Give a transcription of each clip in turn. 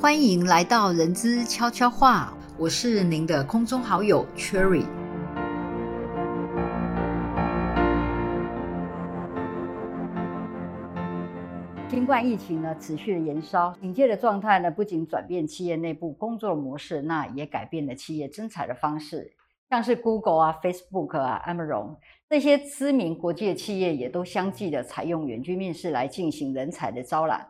欢迎来到人资悄悄话，我是您的空中好友 Cherry。新冠疫情呢持续的延烧，警戒的状态呢不仅转变企业内部工作模式，那也改变了企业征才的方式。像是 Google 啊、Facebook 啊、Amazon 这些知名国际的企业，也都相继的采用远距面试来进行人才的招揽。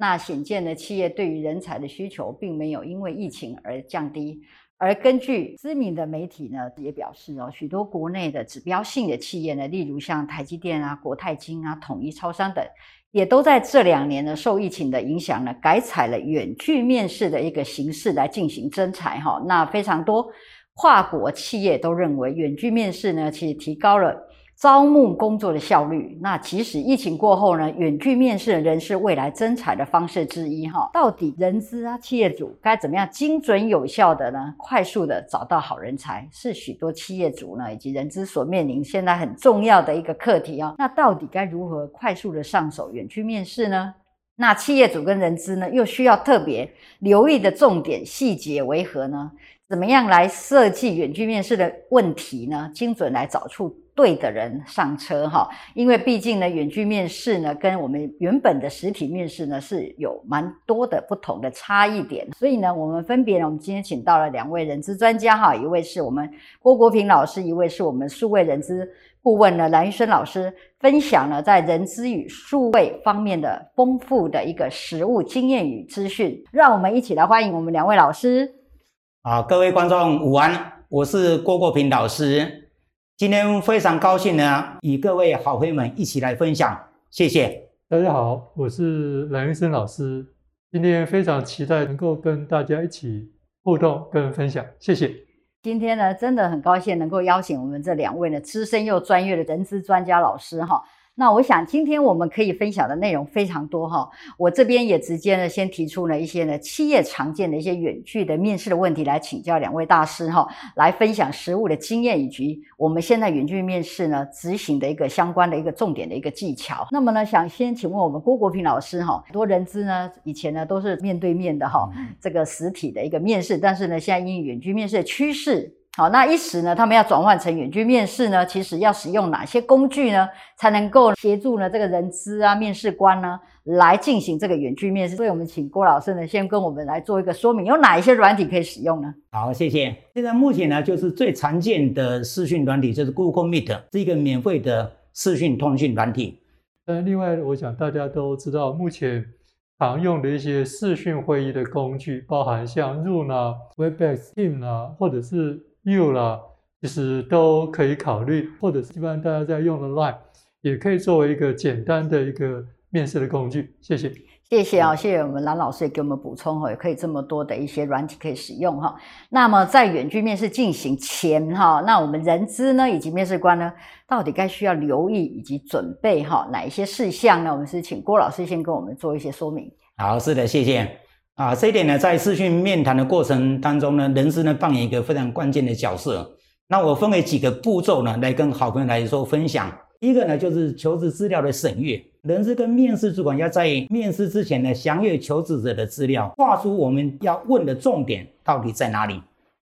那显见呢，企业对于人才的需求并没有因为疫情而降低，而根据知名的媒体呢也表示哦，许多国内的指标性的企业呢，例如像台积电啊、国泰金啊、统一超商等，也都在这两年呢受疫情的影响呢，改采了远距面试的一个形式来进行征才哈。那非常多跨国企业都认为远距面试呢，其实提高了。招募工作的效率，那即使疫情过后呢，远距面试仍是未来增才的方式之一哈。到底人资啊，企业主该怎么样精准有效的呢，快速的找到好人才，是许多企业主呢以及人资所面临现在很重要的一个课题啊。那到底该如何快速的上手远距面试呢？那企业主跟人资呢，又需要特别留意的重点细节为何呢？怎么样来设计远距面试的问题呢？精准来找出。对的人上车哈，因为毕竟呢，远距面试呢，跟我们原本的实体面试呢是有蛮多的不同的差异点，所以呢，我们分别呢，我们今天请到了两位人资专家哈，一位是我们郭国平老师，一位是我们数位人资顾问呢蓝玉生老师，分享了在人资与数位方面的丰富的一个实务经验与资讯，让我们一起来欢迎我们两位老师。好，各位观众午安，我是郭国平老师。今天非常高兴呢，与各位好朋友们一起来分享，谢谢大家好，我是蓝医生老师，今天非常期待能够跟大家一起互动跟分享，谢谢。今天呢，真的很高兴能够邀请我们这两位呢资深又专业的人资专家老师哈。那我想今天我们可以分享的内容非常多哈，我这边也直接呢先提出了一些呢企业常见的一些远距的面试的问题来请教两位大师哈，来分享实务的经验以及我们现在远距面试呢执行的一个相关的一个重点的一个技巧。那么呢，想先请问我们郭国平老师哈，很多人资呢以前呢都是面对面的哈，这个实体的一个面试，但是呢现在因远距面试的趋势。好，那一时呢，他们要转换成远距面试呢，其实要使用哪些工具呢，才能够协助呢这个人资啊面试官呢来进行这个远距面试？所以我们请郭老师呢先跟我们来做一个说明，有哪一些软体可以使用呢？好，谢谢。现在目前呢，就是最常见的视讯软体就是 Google Meet，是一个免费的视讯通讯软体。呃，另外，我想大家都知道，目前常用的一些视讯会议的工具，包含像 Zoom 啊、Webex、Team 啊，或者是有了，其实都可以考虑，或者是一般大家在用的 Line，也可以作为一个简单的一个面试的工具。谢谢，谢谢啊，谢谢我们蓝老师也给我们补充哈，也可以这么多的一些软体可以使用哈。那么在远距面试进行前哈，那我们人资呢以及面试官呢，到底该需要留意以及准备哈哪一些事项呢？我们是请郭老师先跟我们做一些说明。好，是的，谢谢。啊，这一点呢，在视讯面谈的过程当中呢，人事呢扮演一个非常关键的角色。那我分为几个步骤呢，来跟好朋友来说分享。一个呢，就是求职资料的审阅，人事跟面试主管要在面试之前呢，详阅求职者的资料，画出我们要问的重点到底在哪里。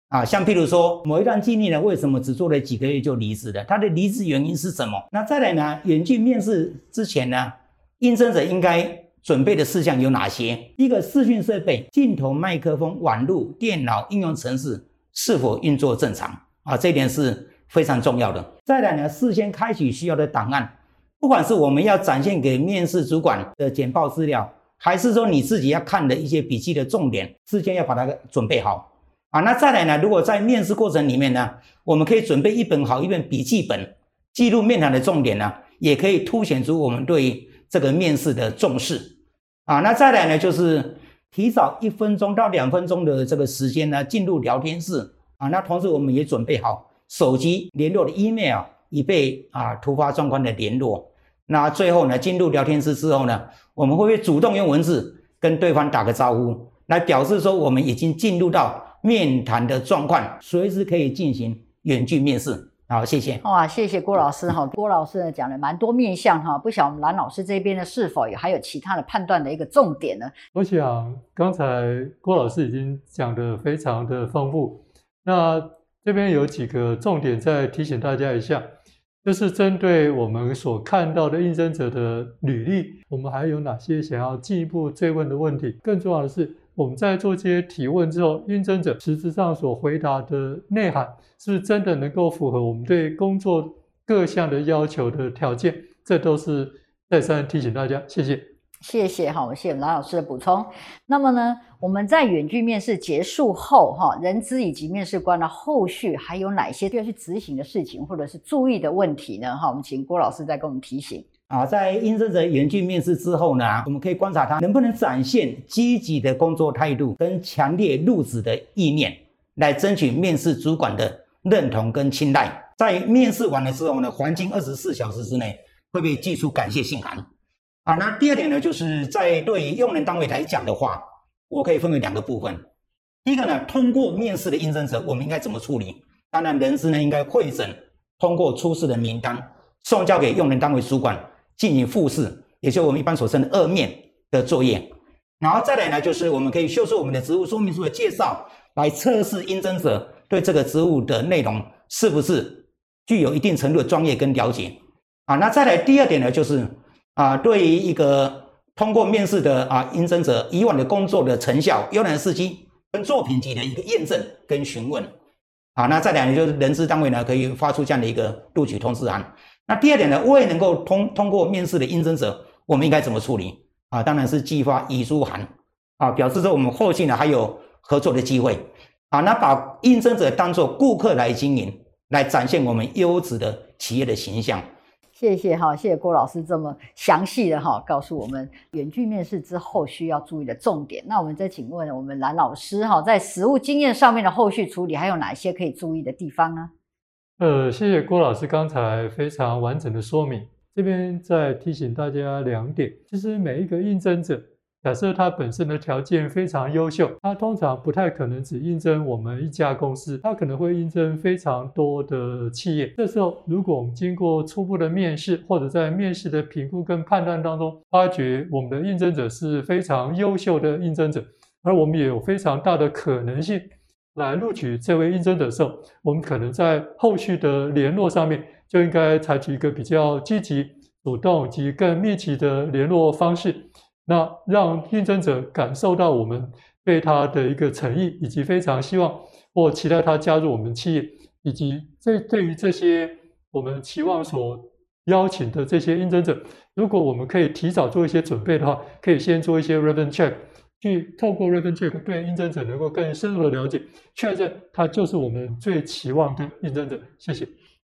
啊，像譬如说某一段经历呢，为什么只做了几个月就离职了？他的离职原因是什么？那再来呢，远距面试之前呢，应征者应该。准备的事项有哪些？一个视讯设备、镜头、麦克风、网络、电脑、应用程式是否运作正常啊？这点是非常重要的。再来呢，事先开启需要的档案，不管是我们要展现给面试主管的简报资料，还是说你自己要看的一些笔记的重点，事先要把它准备好啊。那再来呢，如果在面试过程里面呢，我们可以准备一本好一本笔记本，记录面谈的重点呢，也可以凸显出我们对。这个面试的重视啊，那再来呢，就是提早一分钟到两分钟的这个时间呢，进入聊天室啊。那同时我们也准备好手机联络的 email，以备啊突发状况的联络。那最后呢，进入聊天室之后呢，我们会不会主动用文字跟对方打个招呼，来表示说我们已经进入到面谈的状况，随时可以进行远距面试好，谢谢。哇，谢谢郭老师哈，郭老师呢讲了蛮多面向哈，不晓得我们蓝老师这边呢是否有还有其他的判断的一个重点呢？我想刚才郭老师已经讲得非常的丰富，那这边有几个重点再提醒大家一下，就是针对我们所看到的应征者的履历，我们还有哪些想要进一步追问的问题？更重要的是。我们在做这些提问之后，应征者实质上所回答的内涵，是真的能够符合我们对工作各项的要求的条件？这都是再三提醒大家。谢谢，谢谢哈，谢谢蓝老师的补充。那么呢，我们在远距面试结束后，哈，人资以及面试官的后续还有哪些需要去执行的事情，或者是注意的问题呢？哈，我们请郭老师再给我们提醒。啊，在应征者远距面试之后呢，我们可以观察他能不能展现积极的工作态度跟强烈入职的意念，来争取面试主管的认同跟青睐。在面试完了之后呢，黄金二十四小时之内会被寄出感谢信函。啊，那第二点呢，就是在对用人单位来讲的话，我可以分为两个部分。第一个呢，通过面试的应征者，我们应该怎么处理？当然，人事呢应该会诊，通过出示的名单送交给用人单位主管。进行复试，也就是我们一般所称的二面的作业，然后再来呢，就是我们可以秀出我们的职务说明书的介绍，来测试应征者对这个职务的内容是不是具有一定程度的专业跟了解啊。那再来第二点呢，就是啊，对于一个通过面试的啊应征者以往的工作的成效、优良事迹跟作品集的一个验证跟询问啊。那再来呢就是人事单位呢可以发出这样的一个录取通知函。那第二点呢，未能够通通过面试的应征者，我们应该怎么处理啊？当然是寄发遗书函啊，表示说我们后续呢还有合作的机会啊。那把应征者当做顾客来经营，来展现我们优质的企业的形象。谢谢哈，谢谢郭老师这么详细的哈告诉我们远距面试之后需要注意的重点。那我们再请问我们蓝老师哈，在实务经验上面的后续处理还有哪些可以注意的地方呢？呃，谢谢郭老师刚才非常完整的说明。这边再提醒大家两点：其实每一个应征者，假设他本身的条件非常优秀，他通常不太可能只应征我们一家公司，他可能会应征非常多的企业。这时候，如果我们经过初步的面试，或者在面试的评估跟判断当中，发觉我们的应征者是非常优秀的应征者，而我们也有非常大的可能性。来录取这位应征者的时候，我们可能在后续的联络上面就应该采取一个比较积极、主动及更密集的联络方式，那让应征者感受到我们对他的一个诚意，以及非常希望或期待他加入我们企业，以及这对于这些我们期望所邀请的这些应征者，如果我们可以提早做一些准备的话，可以先做一些 reference check。去透过 Raven Check 对应征者能够更深入的了解，确认他就是我们最期望的应征者。谢谢，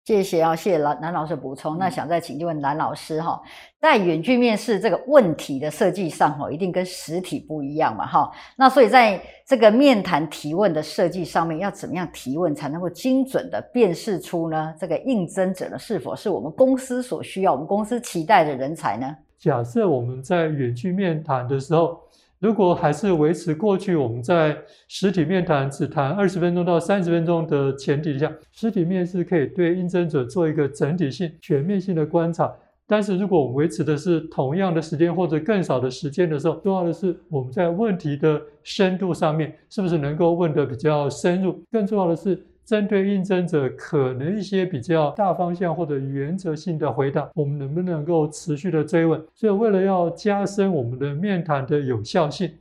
谢谢啊，谢谢蓝蓝老师补充。那想再请问蓝老师哈，在远距面试这个问题的设计上哈，一定跟实体不一样嘛哈？那所以在这个面谈提问的设计上面，要怎么样提问才能够精准的辨识出呢？这个应征者呢，是否是我们公司所需要、我们公司期待的人才呢？假设我们在远距面谈的时候。如果还是维持过去我们在实体面谈只谈二十分钟到三十分钟的前提下，实体面试可以对应征者做一个整体性、全面性的观察。但是如果我们维持的是同样的时间或者更少的时间的时候，重要的是我们在问题的深度上面是不是能够问得比较深入？更重要的是。针对应征者可能一些比较大方向或者原则性的回答，我们能不能够持续的追问？所以，为了要加深我们的面谈的有效性，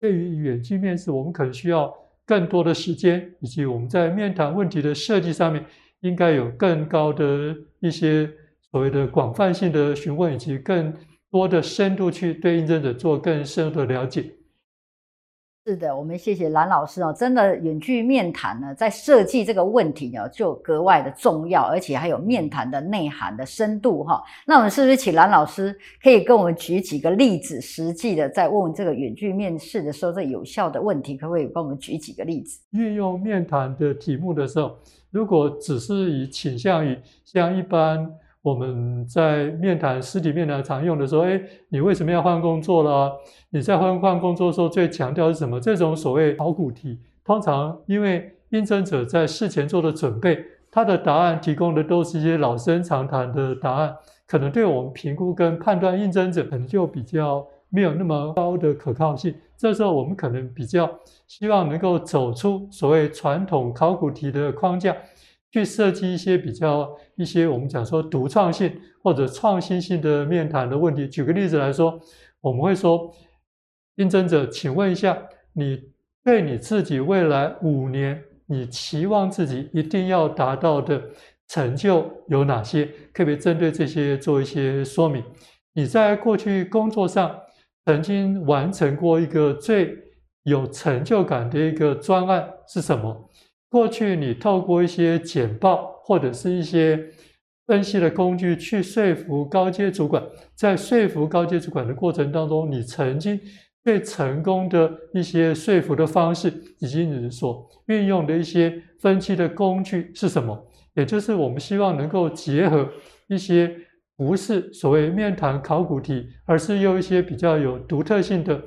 对于远距面试，我们可能需要更多的时间，以及我们在面谈问题的设计上面，应该有更高的一些所谓的广泛性的询问，以及更多的深度去对应征者做更深入的了解。是的，我们谢谢蓝老师哦。真的，远距面谈呢，在设计这个问题呢，就格外的重要，而且还有面谈的内涵的深度哈。那我们是不是请蓝老师可以跟我们举几个例子，实际的在问这个远距面试的时候，这有效的问题，可不可以帮我们举几个例子？运用面谈的题目的时候，如果只是以倾向于像一般。我们在面谈实体面谈常用的说，哎，你为什么要换工作了？你在换换工作的时候最强调是什么？这种所谓考古题，通常因为应征者在事前做的准备，他的答案提供的都是一些老生常谈的答案，可能对我们评估跟判断应征者可能就比较没有那么高的可靠性。这时候我们可能比较希望能够走出所谓传统考古题的框架，去设计一些比较一些我们讲说独创性或者创新性的面谈的问题。举个例子来说，我们会说，应征者，请问一下，你对你自己未来五年。你期望自己一定要达到的成就有哪些？特别针对这些做一些说明？你在过去工作上曾经完成过一个最有成就感的一个专案是什么？过去你透过一些简报或者是一些分析的工具去说服高阶主管，在说服高阶主管的过程当中，你曾经。最成功的一些说服的方式，以及你所运用的一些分析的工具是什么？也就是我们希望能够结合一些不是所谓面谈考古题，而是用一些比较有独特性的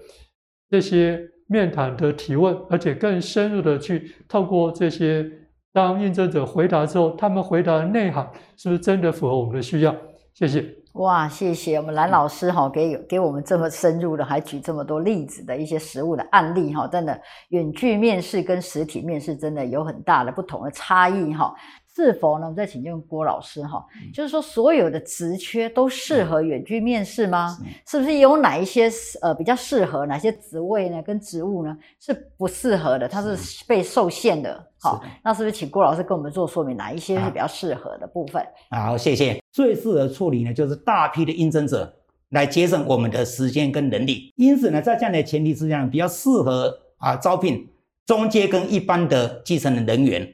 这些面谈的提问，而且更深入的去透过这些，当应征者回答之后，他们回答的内涵是不是真的符合我们的需要？谢谢。哇，谢谢我们蓝老师哈，给给我们这么深入的，还举这么多例子的一些实物的案例哈，真的远距面试跟实体面试真的有很大的不同的差异哈。是否呢？我们再请教郭老师哈，就是说所有的职缺都适合远距面试吗？是不是有哪一些呃比较适合？哪些职位呢？跟职务呢是不适合的？它是被受限的。好，那是不是请郭老师跟我们做说明？哪一些是比较适合的部分？好，谢谢。最适合处理呢，就是大批的应征者来节省我们的时间跟人力。因此呢，在这样的前提之下，比较适合啊招聘中介跟一般的基层的人员。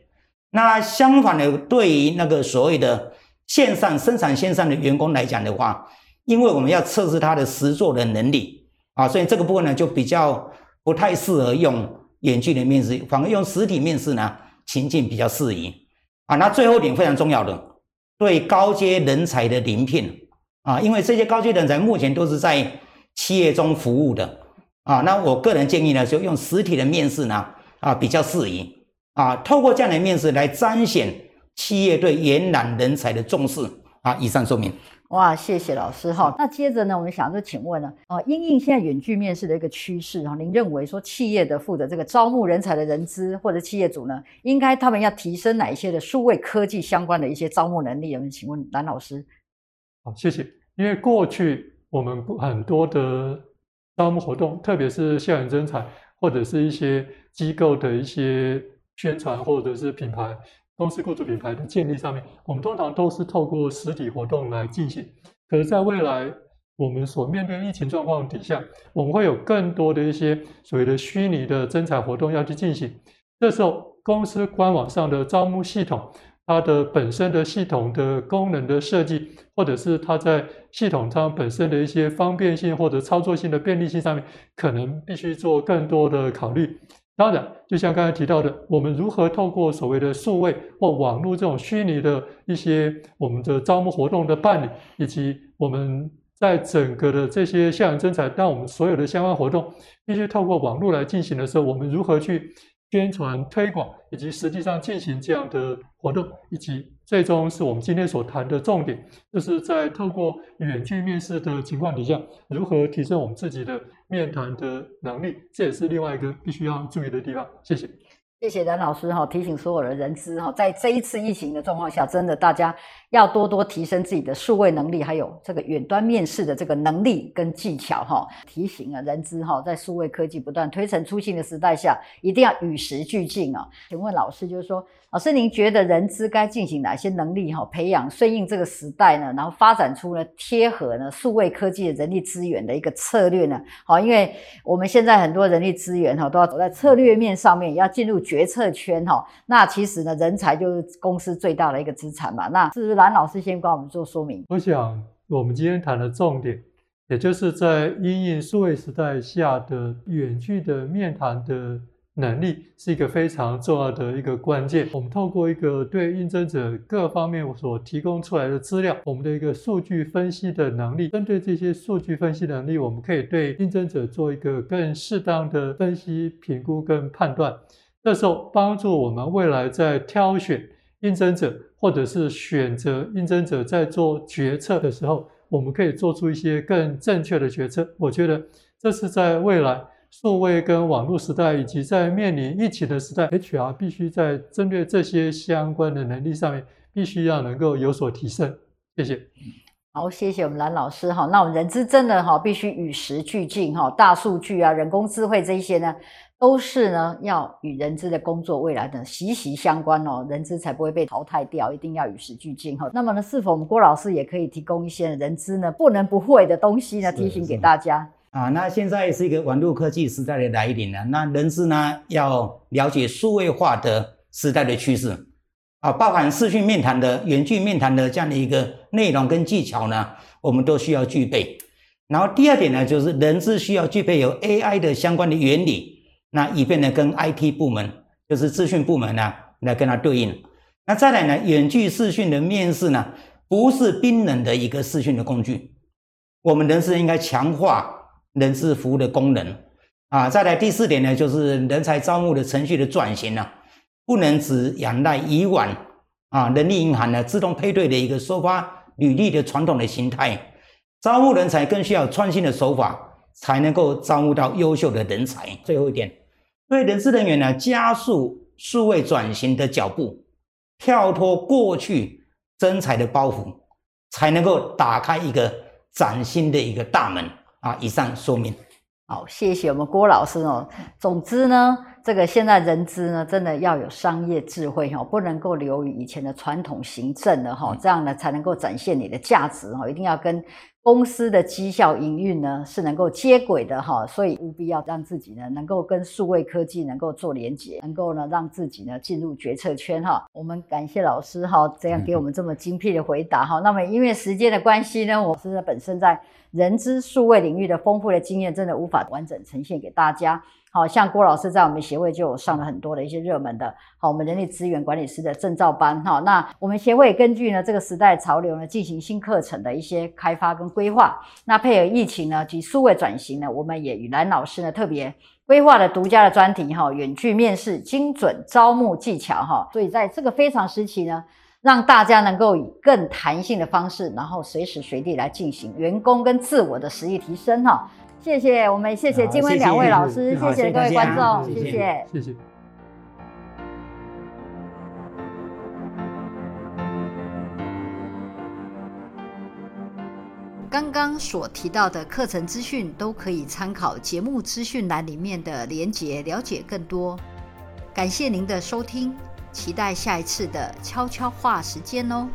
那相反的，对于那个所谓的线上生产线上的员工来讲的话，因为我们要测试他的实作的能力啊，所以这个部分呢就比较不太适合用远距离面试，反而用实体面试呢情境比较适宜啊。那最后一点非常重要的，对高阶人才的临聘啊，因为这些高阶人才目前都是在企业中服务的啊，那我个人建议呢，就用实体的面试呢啊比较适宜。啊，透过这样的面试来彰显企业对延揽人才的重视啊！以上说明。哇，谢谢老师哈。那接着呢，我们想就请问呢，啊，因应现在远距面试的一个趋势哈，您认为说企业的负责这个招募人才的人资或者企业主呢，应该他们要提升哪一些的数位科技相关的一些招募能力？我们请问蓝老师。好，谢谢。因为过去我们很多的招募活动，特别是校园征才或者是一些机构的一些。宣传或者是品牌公司雇主品牌的建立上面，我们通常都是透过实体活动来进行。可是，在未来我们所面对疫情状况底下，我们会有更多的一些所谓的虚拟的征才活动要去进行。这时候，公司官网上的招募系统，它的本身的系统的功能的设计，或者是它在系统上本身的一些方便性或者操作性的便利性上面，可能必须做更多的考虑。当然，就像刚才提到的，我们如何透过所谓的数位或网络这种虚拟的一些我们的招募活动的办理，以及我们在整个的这些校园征才，当我们所有的相关活动必须透过网络来进行的时候，我们如何去？宣传推广以及实际上进行这样的活动，以及最终是我们今天所谈的重点，就是在透过远距面试的情况底下，如何提升我们自己的面谈的能力，这也是另外一个必须要注意的地方。谢谢。谢谢冉老师哈，提醒所有的人资哈，在这一次疫情的状况下，真的大家要多多提升自己的数位能力，还有这个远端面试的这个能力跟技巧哈。提醒啊，人资哈，在数位科技不断推陈出新的时代下，一定要与时俱进啊。请问老师，就是说，老师您觉得人资该进行哪些能力哈，培养顺应这个时代呢？然后发展出呢贴合呢数位科技的人力资源的一个策略呢？好，因为我们现在很多人力资源哈，都要走在策略面上面，要进入。决策圈哈，那其实呢，人才就是公司最大的一个资产嘛。那是不是蓝老师先帮我们做说明？我想我们今天谈的重点，也就是在因应数位时代下的远距的面谈的能力，是一个非常重要的一个关键。我们透过一个对应征者各方面所提供出来的资料，我们的一个数据分析的能力，针对这些数据分析能力，我们可以对应征者做一个更适当的分析、评估跟判断。这时候帮助我们未来在挑选应征者或者是选择应征者在做决策的时候，我们可以做出一些更正确的决策。我觉得这是在未来数位跟网络时代，以及在面临疫情的时代，HR 必须在针对这些相关的能力上面，必须要能够有所提升。谢谢。好，谢谢我们蓝老师哈。那我们人资真的哈，必须与时俱进哈。大数据啊，人工智慧这一些呢，都是呢要与人资的工作未来的息息相关哦，人资才不会被淘汰掉，一定要与时俱进哈。那么呢，是否我们郭老师也可以提供一些人资呢不能不会的东西呢，提醒给大家啊？那现在是一个网络科技时代的来临了，那人资呢要了解数位化的时代的趋势。啊，包含视讯面谈的、远距面谈的这样的一个内容跟技巧呢，我们都需要具备。然后第二点呢，就是人资需要具备有 AI 的相关的原理，那以便呢跟 IT 部门，就是资讯部门呢来跟它对应。那再来呢，远距视讯的面试呢，不是冰冷的一个视讯的工具，我们人事应该强化人事服务的功能。啊，再来第四点呢，就是人才招募的程序的转型呢。不能只仰赖以往啊人力银行呢自动配对的一个收发履历的传统的形态，招募人才更需要创新的手法，才能够招募到优秀的人才。最后一点，对人事人员呢加速数位转型的脚步，跳脱过去征才的包袱，才能够打开一个崭新的一个大门啊！以上说明。好，谢谢我们郭老师哦。总之呢。这个现在人资呢，真的要有商业智慧哈，不能够流于以前的传统行政的哈，这样呢才能够展现你的价值哈，一定要跟公司的绩效营运呢是能够接轨的哈，所以务必要让自己呢能够跟数位科技能够做连接，能够呢让自己呢进入决策圈哈。我们感谢老师哈，这样给我们这么精辟的回答哈。那么因为时间的关系呢，我是本身在人资数位领域的丰富的经验，真的无法完整呈现给大家。好像郭老师在我们协会就上了很多的一些热门的，好，我们人力资源管理师的证照班，哈，那我们协会根据呢这个时代潮流呢进行新课程的一些开发跟规划，那配合疫情呢及数位转型呢，我们也与蓝老师呢特别规划了独家的专题，哈，远距面试精准招募技巧，哈，所以在这个非常时期呢，让大家能够以更弹性的方式，然后随时随地来进行员工跟自我的实力提升，哈。谢谢我们，谢谢金威两位老师，谢谢各位观众，谢谢，谢谢。刚刚所提到的课程资讯都可以参考节目资讯栏里面的连结，了解更多。感谢您的收听，期待下一次的悄悄话时间哦。